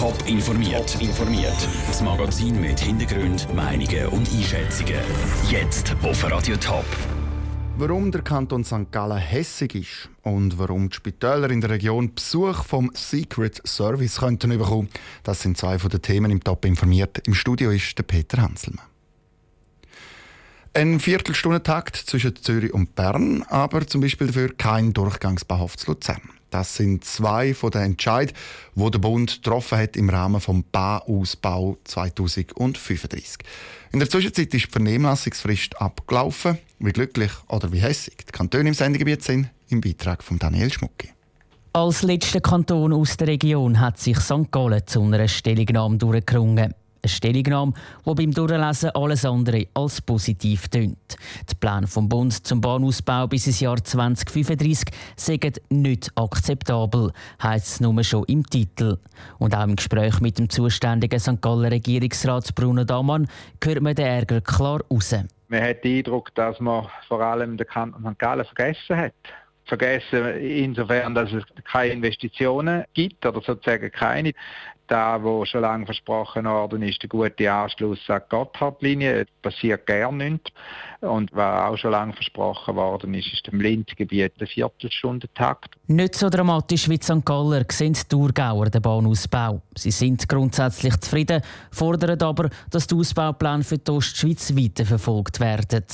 Top informiert. informiert. Das Magazin mit Hintergrund, Meinungen und Einschätzungen. Jetzt auf Radio Top. Warum der Kanton St. Gallen hässig ist und warum die Spitäler in der Region Besuch vom Secret Service könnten bekommen, das sind zwei von den Themen im Top informiert. Im Studio ist der Peter Hanselmann. Ein Viertelstundentakt zwischen Zürich und Bern, aber zum Beispiel dafür kein Durchgangsbahnhof zu Luzern. Das sind zwei von den Entscheidungen, wo der Bund getroffen hat im Rahmen vom Bahnausbau 2035. In der Zwischenzeit ist die Vernehmlassungsfrist abgelaufen. Wie glücklich oder wie hässig die Kantone im Sendegebiet sind, im Beitrag von Daniel Schmucki. Als letzter Kanton aus der Region hat sich St. Gallen zu einer Stellungnahme durchgerungen. Eine Stellungnahme, die beim Durchlesen alles andere als positiv tönt. Die Pläne vom Bund zum Bahnausbau bis ins Jahr 2035 sind nicht akzeptabel, heisst es nur schon im Titel. Und auch im Gespräch mit dem zuständigen St. Galler Regierungsrat Bruno Damann hört man den Ärger klar raus. Man hat den Eindruck, dass man vor allem den Kanton St. Gallen vergessen hat vergessen insofern, dass es keine Investitionen gibt oder sozusagen keine da, wo schon lange versprochen worden ist, der gute Anschluss an die Gotthardlinie, passiert gar nichts. Und was auch schon lange versprochen worden ist, ist im Linzgebiet der Viertelstundentakt. Nicht so dramatisch wie St. Galler sehen die Thurgauer den Bahnausbau. Sie sind grundsätzlich zufrieden, fordern aber, dass die Ausbaupläne für die Ostschweiz weiterverfolgt werden.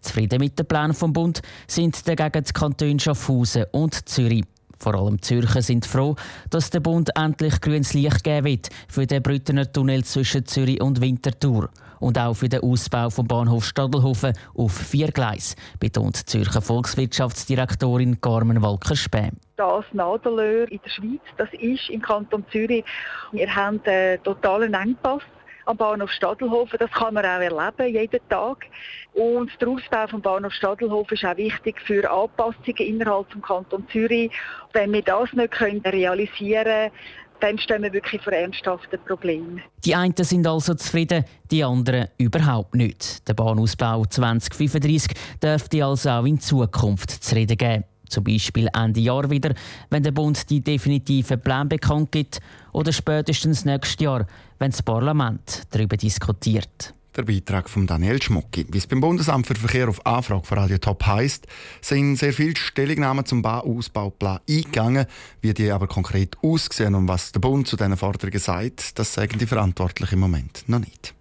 Zufrieden mit dem Plan vom Bund sind dagegen die Kantone Schaffhausen und Zürich. Vor allem Zürcher sind froh, dass der Bund endlich grünes Licht geben wird für den Brüttener Tunnel zwischen Zürich und Winterthur und auch für den Ausbau vom Bahnhof Stadelhofen auf vier Gleis, betont Zürcher Volkswirtschaftsdirektorin Carmen Walker-Spähm. Das Nadelöhr in der Schweiz, das ist im Kanton Zürich. Wir haben einen totalen Engpass am Bahnhof Stadelhofen. Das kann man auch erleben, jeden Tag. Und der Ausbau vom Bahnhof Stadelhofen ist auch wichtig für Anpassungen innerhalb des Kanton Zürich. Wenn wir das nicht realisieren können, dann stehen wir wirklich vor ernsthaften Problemen. Die einen sind also zufrieden, die anderen überhaupt nicht. Der Bahnausbau 2035 dürfte also auch in Zukunft zu reden geben. Zum Beispiel Ende Jahr wieder, wenn der Bund die definitiven Pläne bekannt gibt oder spätestens nächstes Jahr, wenn das Parlament darüber diskutiert. Der Beitrag von Daniel Schmucki. Wie es beim Bundesamt für Verkehr auf Anfrage von Radio Top heisst, sind sehr viele Stellungnahmen zum Bauausbauplan eingegangen. Wie die aber konkret aussehen und was der Bund zu diesen Forderungen sagt, das sagen die Verantwortlichen im Moment noch nicht.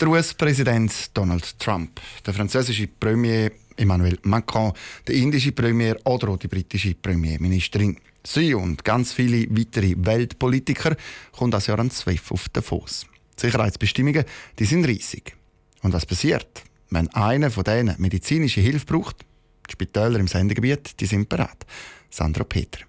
Der US-Präsident Donald Trump, der französische Premier Emmanuel Macron, der indische Premier oder auch die britische Premierministerin. Sie und ganz viele weitere Weltpolitiker kommen das Jahr an SWIFT auf den Fuß. Die Sicherheitsbestimmungen die sind riesig. Und was passiert, wenn einer von denen medizinische Hilfe braucht? Die Spitäler im Sendegebiet die sind bereit. Sandra Peter.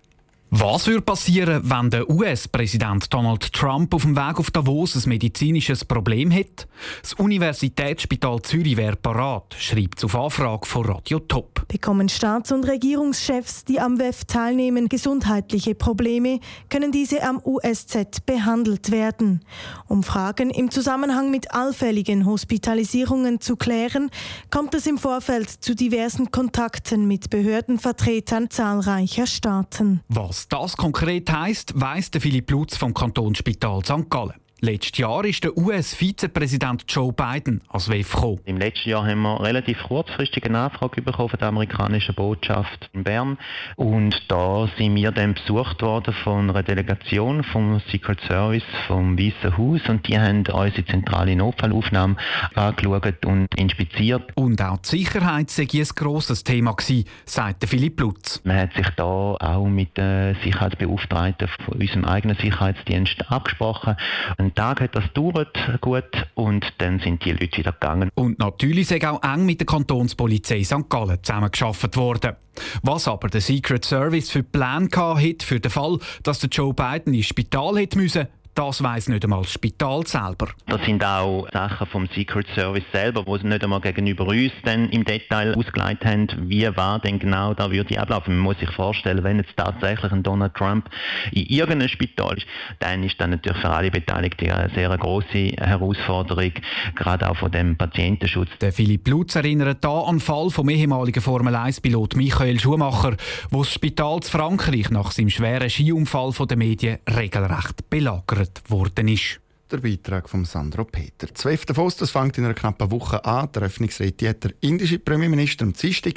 Was würde passieren, wenn der US-Präsident Donald Trump auf dem Weg auf Davos ein medizinisches Problem hat? Das Universitätsspital Zürich wäre parat, schreibt auf Anfrage von Radio Top. Bekommen Staats- und Regierungschefs, die am WEF teilnehmen, gesundheitliche Probleme, können diese am USZ behandelt werden. Um Fragen im Zusammenhang mit allfälligen Hospitalisierungen zu klären, kommt es im Vorfeld zu diversen Kontakten mit Behördenvertretern zahlreicher Staaten. Was was das konkret heisst, weiss der Philipp Lutz vom Kantonsspital St. Gallen. Letztes Jahr ist der US-Vizepräsident Joe Biden als WEF gekommen. Im letzten Jahr haben wir relativ kurzfristig eine Nachfrage bekommen von der amerikanischen Botschaft in Bern. Und da sind wir dann besucht worden von einer Delegation vom Secret Service vom Weißen Haus und die haben unsere zentrale Notfallaufnahme angeschaut und inspiziert. Und auch die Sicherheit sei ein grosses Thema gewesen, sagt Philipp Lutz. Man hat sich da auch mit den Sicherheitsbeauftragten von unserem eigenen Sicherheitsdienst abgesprochen. Und einen Tag hat das gedauert, gut, und dann sind die Leute wieder gegangen. Und natürlich sind auch eng mit der Kantonspolizei St. Gallen zusammengearbeitet worden. Was aber der Secret Service für Pläne hatte für den Fall, dass der Joe Biden ins Spital hätte müssen, Das weiss nicht einmal das Spital selber. Das sind auch Sachen vom Secret Service selber, wo sie nicht einmal gegenüber uns dann im Detail ausgeleitet haben, wie war denn genau da würde ablaufen. Man muss sich vorstellen, wenn jetzt tatsächlich ein Donald Trump in irgendeinem Spital ist, dann ist das natürlich für alle Beteiligten eine sehr große Herausforderung, gerade auch von dem Patientenschutz. Der Philipp Lutz erinnert da an den Fall vom ehemaligen Formel-1-Pilot Michael Schumacher, wo das Spital zu Frankreich nach seinem schweren Skiunfall von den Medien regelrecht belagert gegründet worden ist. Der Beitrag von Sandro Peter. 12. Davos, das fängt in einer knappen Woche an. Der Eröffnungsrede hat der indische Premierminister am Dienstag.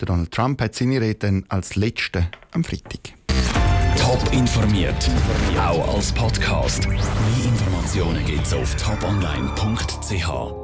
Der Donald Trump hat seine Rede dann als letzte am Freitag. Top informiert, auch als Podcast. Mehr Informationen gibt es auf toponline.ch.